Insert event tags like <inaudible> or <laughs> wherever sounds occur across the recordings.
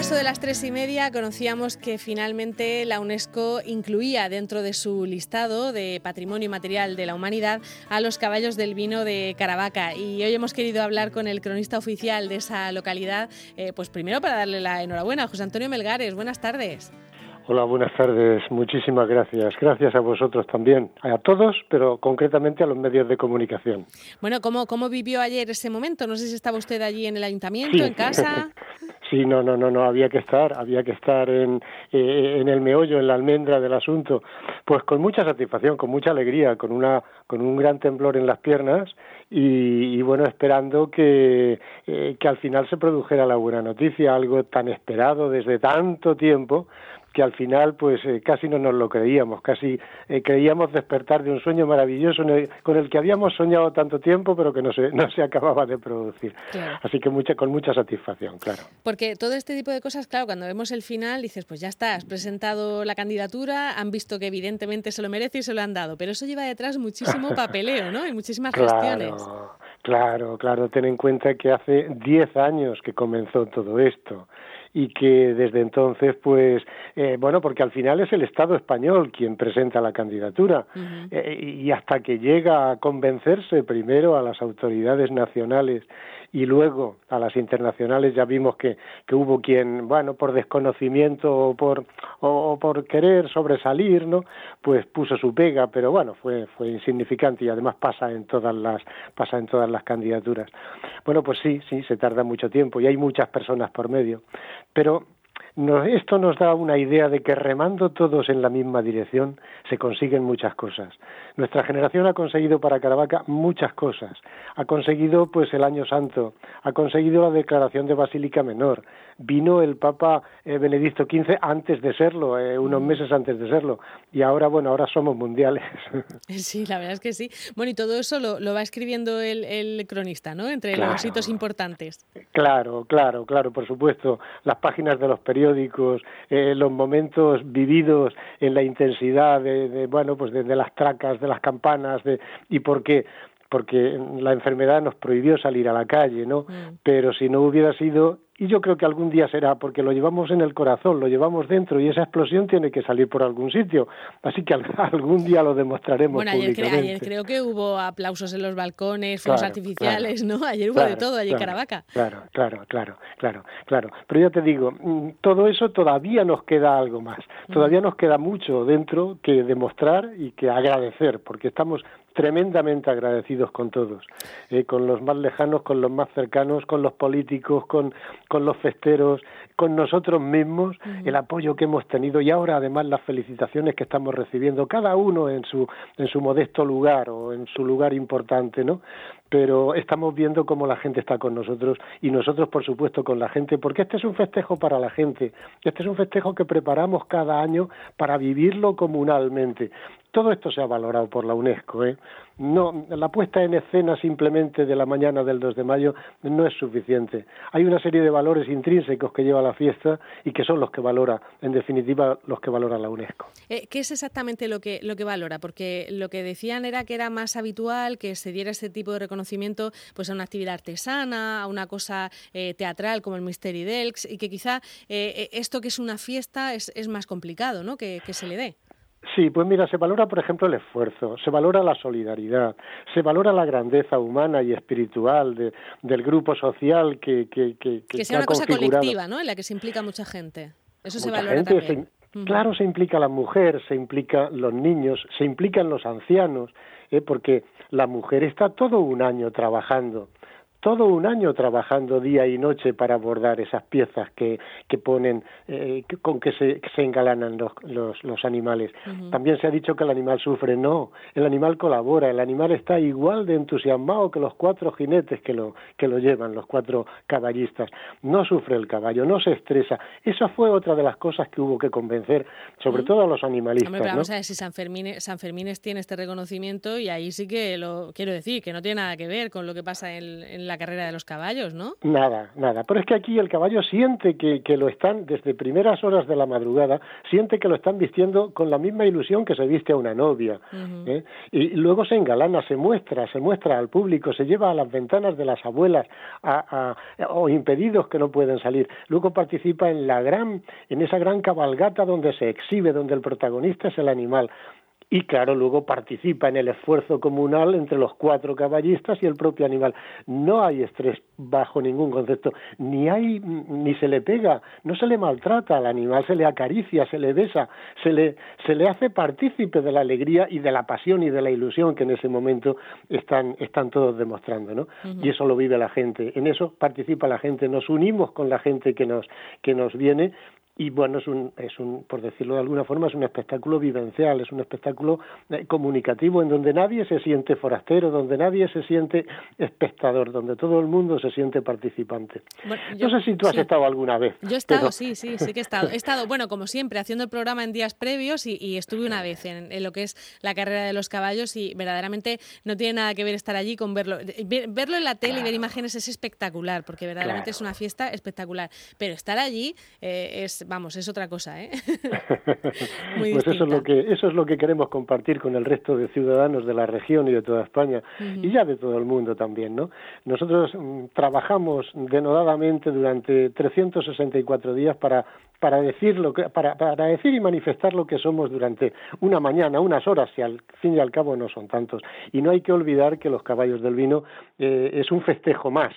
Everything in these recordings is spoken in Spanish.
eso de las tres y media conocíamos que finalmente la UNESCO incluía dentro de su listado de patrimonio material de la humanidad a los caballos del vino de Caravaca. Y hoy hemos querido hablar con el cronista oficial de esa localidad, eh, pues primero para darle la enhorabuena, José Antonio Melgares. Buenas tardes. Hola, buenas tardes. Muchísimas gracias. Gracias a vosotros también, a todos, pero concretamente a los medios de comunicación. Bueno, ¿cómo, cómo vivió ayer ese momento? No sé si estaba usted allí en el ayuntamiento, en casa. <laughs> Sí, no, no, no, no, había que estar, había que estar en, eh, en el meollo, en la almendra del asunto, pues con mucha satisfacción, con mucha alegría, con una, con un gran temblor en las piernas y, bueno, esperando que, eh, que al final se produjera la buena noticia, algo tan esperado desde tanto tiempo, que al final pues eh, casi no nos lo creíamos, casi eh, creíamos despertar de un sueño maravilloso con el que habíamos soñado tanto tiempo pero que no se, <laughs> no se acababa de producir. Así que mucha, con mucha satisfacción, claro. Porque todo este tipo de cosas, claro, cuando vemos el final dices, pues ya está, has presentado la candidatura, han visto que evidentemente se lo merece y se lo han dado, pero eso lleva detrás muchísimo <laughs> papeleo, ¿no? Y muchísimas gestiones. Claro, claro, ten en cuenta que hace 10 años que comenzó todo esto y que desde entonces, pues, eh, bueno, porque al final es el Estado español quien presenta la candidatura. Eh, y hasta que llega a convencerse primero a las autoridades nacionales y luego a las internacionales ya vimos que, que hubo quien, bueno, por desconocimiento o por, o, por querer sobresalir, ¿no? Pues puso su pega, pero bueno, fue, fue insignificante y además pasa en todas las, pasa en todas las candidaturas. Bueno, pues sí, sí, se tarda mucho tiempo y hay muchas personas por medio, pero esto nos da una idea de que remando todos en la misma dirección se consiguen muchas cosas. Nuestra generación ha conseguido para Caravaca muchas cosas. Ha conseguido pues el Año Santo, ha conseguido la declaración de Basílica Menor. Vino el Papa eh, Benedicto XV antes de serlo, eh, unos mm. meses antes de serlo. Y ahora, bueno, ahora somos mundiales. <laughs> Sí, la verdad es que sí. Bueno, y todo eso lo, va escribiendo el, cronista, ¿no? Entre los hitos importantes. Claro, claro, claro, por supuesto. Las páginas de los periódicos, eh, los momentos vividos en la intensidad de, bueno, pues de, las tracas, de las campanas, de, y por qué porque la enfermedad nos prohibió salir a la calle, ¿no? Mm. Pero si no hubiera sido y yo creo que algún día será porque lo llevamos en el corazón, lo llevamos dentro y esa explosión tiene que salir por algún sitio. Así que <laughs> algún día lo demostraremos. Bueno, ayer, creo que hubo aplausos en los balcones, fuegos artificiales, ¿no? Ayer hubo de todo, allí en Caravaca. Claro, claro, claro, claro, claro. Pero ya te digo, mm, todo eso todavía nos queda algo más. Todavía nos queda mucho dentro que demostrar y que agradecer, porque estamos tremendamente agradecidos con todos, eh, con los más lejanos, con los más cercanos, con los políticos, con, con los festeros, con nosotros mismos, el apoyo que hemos tenido y ahora además las felicitaciones que estamos recibiendo, cada uno en su, en su modesto lugar o en su lugar importante, ¿no? pero estamos viendo cómo la gente está con nosotros y nosotros, por supuesto, con la gente, porque este es un festejo para la gente, este es un festejo que preparamos cada año para vivirlo comunalmente. Todo esto se ha valorado por la UNESCO. ¿eh? No, la puesta en escena simplemente de la mañana del 2 de mayo no es suficiente. Hay una serie de valores intrínsecos que lleva la fiesta y que son los que valora, en definitiva, los que valora la UNESCO. Eh, ¿Qué es exactamente lo que, lo que valora? Porque lo que decían era que era más habitual que se diera este tipo de reconocimiento pues, a una actividad artesana, a una cosa eh, teatral como el Mystery Delks y que quizá esto que es una fiesta es, es más complicado ¿no? que se le dé. Sí, pues mira, se valora, por ejemplo, el esfuerzo, se valora la solidaridad, se valora la grandeza humana y espiritual de, del grupo social que que Que, que sea una cosa colectiva, ¿no? En la que se implica mucha gente. Eso se valora también. Claro, se implica la mujer, se implica los niños, se implican los ancianos, ¿eh? porque la mujer está todo un año trabajando todo un año trabajando día y noche para bordar esas piezas que, que ponen, eh, con que se, se engalanan los, los, los animales. También se ha dicho que el animal sufre, no, el animal colabora, el animal está igual de entusiasmado que los cuatro jinetes que lo, que lo llevan, los cuatro caballistas. No sufre el caballo, no se estresa. Esa fue otra de las cosas que hubo que convencer, sobre todo a los animalistas. Hombre, vamos a ver si San Fermín, San Fermín tiene este reconocimiento y ahí sí que lo quiero decir, que no tiene nada que ver con lo que pasa en, en la carrera de los caballos, ¿no? Nada, nada. Pero es que aquí el caballo siente que, que lo están, desde primeras horas de la madrugada, siente que lo están vistiendo con la misma ilusión que se viste a una novia. ¿eh? Y luego se engalana, se muestra, se muestra al público, se lleva a las ventanas de las abuelas a, o impedidos que no pueden salir. Luego participa en la gran, en esa gran cabalgata donde se exhibe, donde el protagonista es el animal y claro, luego participa en el esfuerzo comunal entre los cuatro caballistas y el propio animal. No hay estrés bajo ningún concepto, ni hay ni se le pega, no se le maltrata al animal, se le acaricia, se le besa, se le se le hace partícipe de la alegría y de la pasión y de la ilusión que en ese momento están están todos demostrando, ¿no? Y eso lo vive la gente, en eso participa la gente, nos unimos con la gente que nos que nos viene y bueno, es un, es un, por decirlo de alguna forma, es un espectáculo vivencial, es un espectáculo eh, comunicativo en donde nadie se siente forastero, donde nadie se siente espectador, donde todo el mundo se siente participante. no sé si tú has estado alguna vez. Yo he estado, sí, sí, sí que he estado. He estado, bueno, como siempre, haciendo el programa en días previos y, estuve una vez en, lo que es la carrera de los caballos y verdaderamente no tiene nada que ver estar allí con verlo. verlo en la tele y ver imágenes es espectacular, porque verdaderamente es una fiesta espectacular. Pero estar allí eh, es vamos, es otra cosa, ¿eh? <laughs> pues eso es lo que eso es lo que queremos compartir con el resto de ciudadanos de la región y de toda España y ya de todo el mundo también, ¿no? Nosotros mm, trabajamos denodadamente durante 364 días para para decir lo que, para, para decir y manifestar lo que somos durante una mañana, unas horas, y al fin y al cabo no son tantos. Y no hay que olvidar que los caballos del vino eh, es un festejo más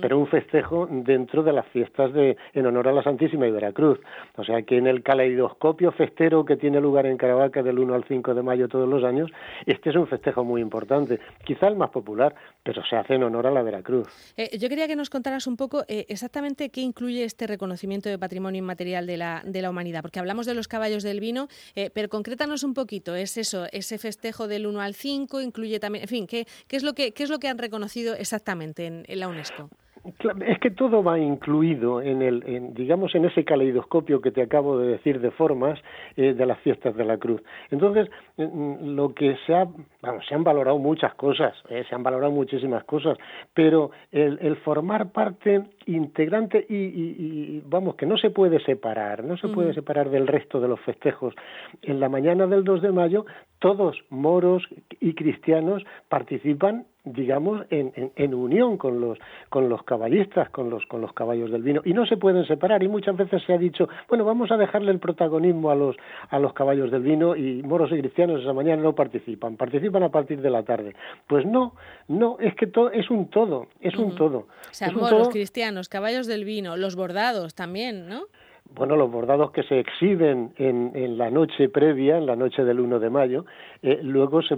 pero un festejo dentro de las fiestas de, en honor a la Santísima y Veracruz. O sea que en el caleidoscopio festero que tiene lugar en Caravaca del 1 al 5 de mayo todos los años, este es un festejo muy importante, quizá el más popular, pero se hace en honor a la Veracruz. Eh, yo quería que nos contaras un poco eh, exactamente qué incluye este reconocimiento de patrimonio inmaterial de la, de la humanidad, porque hablamos de los caballos del vino, eh, pero concrétanos un poquito, ¿es eso, ese festejo del 1 al 5, incluye también, en fin, ¿qué, qué, es, lo que, qué es lo que han reconocido exactamente en la UNESCO? Es que todo va incluido en el, en, digamos, en ese caleidoscopio que te acabo de decir de formas eh, de las fiestas de la Cruz. Entonces, eh, mm, lo que se ha, vamos, se han valorado muchas cosas, eh, se han valorado muchísimas cosas, pero el, el formar parte integrante y, y, vamos, que no se puede separar, no se puede separar del resto de los festejos. En la mañana del 2 de mayo, todos moros y cristianos participan digamos, en, en, unión con los, con los caballistas, con los, con los caballos del vino, y no se pueden separar. Y muchas veces se ha dicho, bueno, vamos a dejarle el protagonismo a los, a los caballos del vino y moros y cristianos esa mañana no participan, participan a partir de la tarde. Pues no, no, es que todo es un todo, es un todo. O sea, moros, cristianos, caballos del vino, los bordados también, ¿no? Bueno, los bordados que se exhiben en, en, la noche previa, en la noche del 1 de mayo, eh, luego se,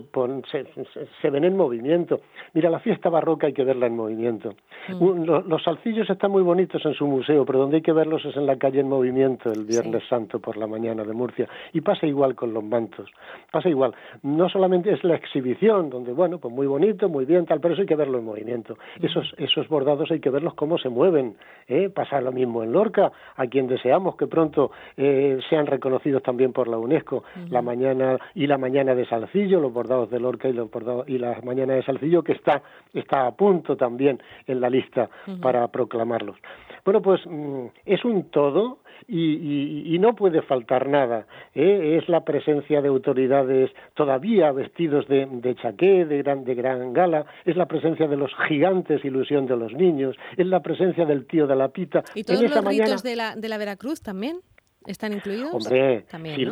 se, ven en movimiento. Mira, la fiesta barroca hay que verla en movimiento. Mm. los, salcillos están muy bonitos en su museo, pero donde hay que verlos es en la calle en movimiento el Viernes Santo por la mañana de Murcia. Y pasa igual con los mantos. Pasa igual. No solamente es la exhibición, donde, bueno, pues muy bonito, muy bien, tal, pero eso hay que verlo en movimiento. Mm. Esos, esos bordados hay que verlos cómo se mueven. ¿eh? Pasa lo mismo en Lorca, a quien deseamos que pronto eh, sean reconocidos también por la UNESCO, la mañana y la mañana de Salcillo, los bordados de Lorca y los bordados y la mañana de Salcillo que está está a punto también en la lista para proclamarlos. Bueno, pues mm, es un todo y, no puede faltar nada. ¿eh? Es la presencia de autoridades todavía vestidos de, de chaqué, de gran, de gran gala, es la presencia de los gigantes, ilusión de los niños, es la presencia del tío de la pita. ¿Y todos los ritos de la, de la Veracruz también? ¿Están incluidos? Hombre,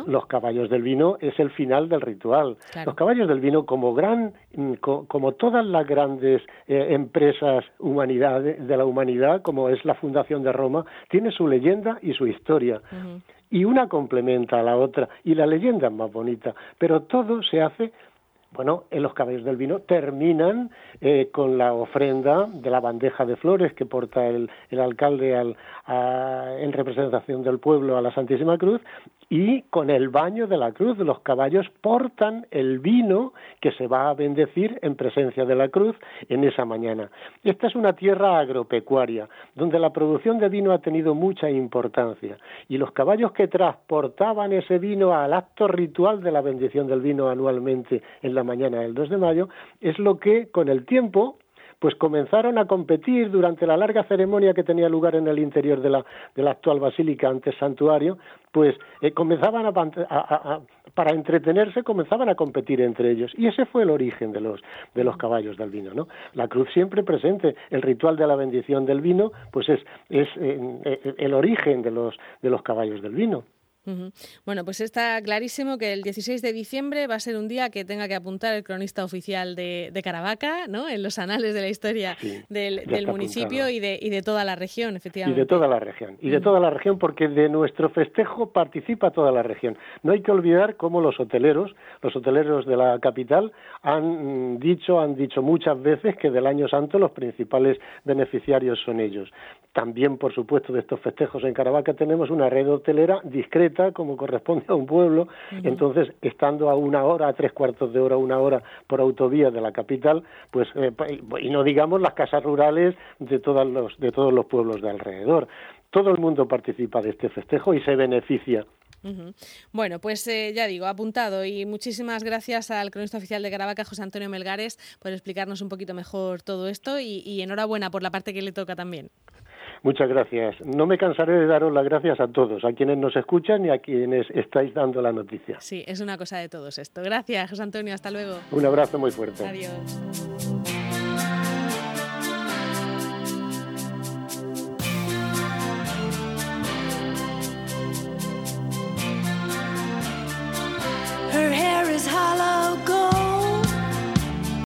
los caballos del vino es el final del ritual. Los caballos del vino, como gran, mm, como todas las grandes eh, empresas humanidad, de la humanidad, como es la Fundación de Roma, tiene su leyenda y su historia. Y una complementa a la otra, y la leyenda es más bonita, pero todo se hace bueno, en los caballos del vino terminan eh, con la ofrenda de la bandeja de flores que porta el, el alcalde al, en representación del pueblo a la Santísima Cruz y con el baño de la cruz los caballos portan el vino que se va a bendecir en presencia de la cruz en esa mañana. Esta es una tierra agropecuaria donde la producción de vino ha tenido mucha importancia y los caballos que transportaban ese vino al acto ritual de la bendición del vino anualmente en la mañana del 2 de mayo es lo que con el tiempo pues comenzaron a competir durante la larga ceremonia que tenía lugar en el interior de la, de la actual basílica, antes santuario, pues eh, comenzaban a, para entretenerse comenzaban a competir entre ellos. Y ese fue el origen de los de los caballos del vino no la cruz siempre presente el ritual de la bendición del vino pues es es eh, eh, el origen de los de los caballos del vino bueno, pues está clarísimo que el 16 de diciembre va a ser un día que tenga que apuntar el cronista oficial de, Caravaca, ¿no? En los anales de la historia del, municipio y de, y de, toda la región, efectivamente. Y de toda la región. Y de toda la región, porque de nuestro festejo participa toda la región. No hay que olvidar cómo los hoteleros, los hoteleros de la capital, han dicho, han dicho muchas veces que del Año Santo los principales beneficiarios son ellos. También, por supuesto, de estos festejos en Caravaca tenemos una red hotelera discreta como corresponde a un pueblo, entonces estando a una hora, a tres cuartos de hora, una hora por autovía de la capital, pues eh, y no digamos las casas rurales de todos los de todos los pueblos de alrededor. Todo el mundo participa de este festejo y se beneficia Bueno, pues eh, ya digo, apuntado y muchísimas gracias al cronista oficial de Caravaca, José Antonio Melgares, por explicarnos un poquito mejor todo esto y enhorabuena por la parte que le toca también. Muchas gracias. No me cansaré de daros las gracias a todos, a quienes nos escuchan y a quienes estáis dando la noticia. Sí, es una cosa de todos esto. Gracias, José Antonio. Hasta luego. Un abrazo muy fuerte. Adiós.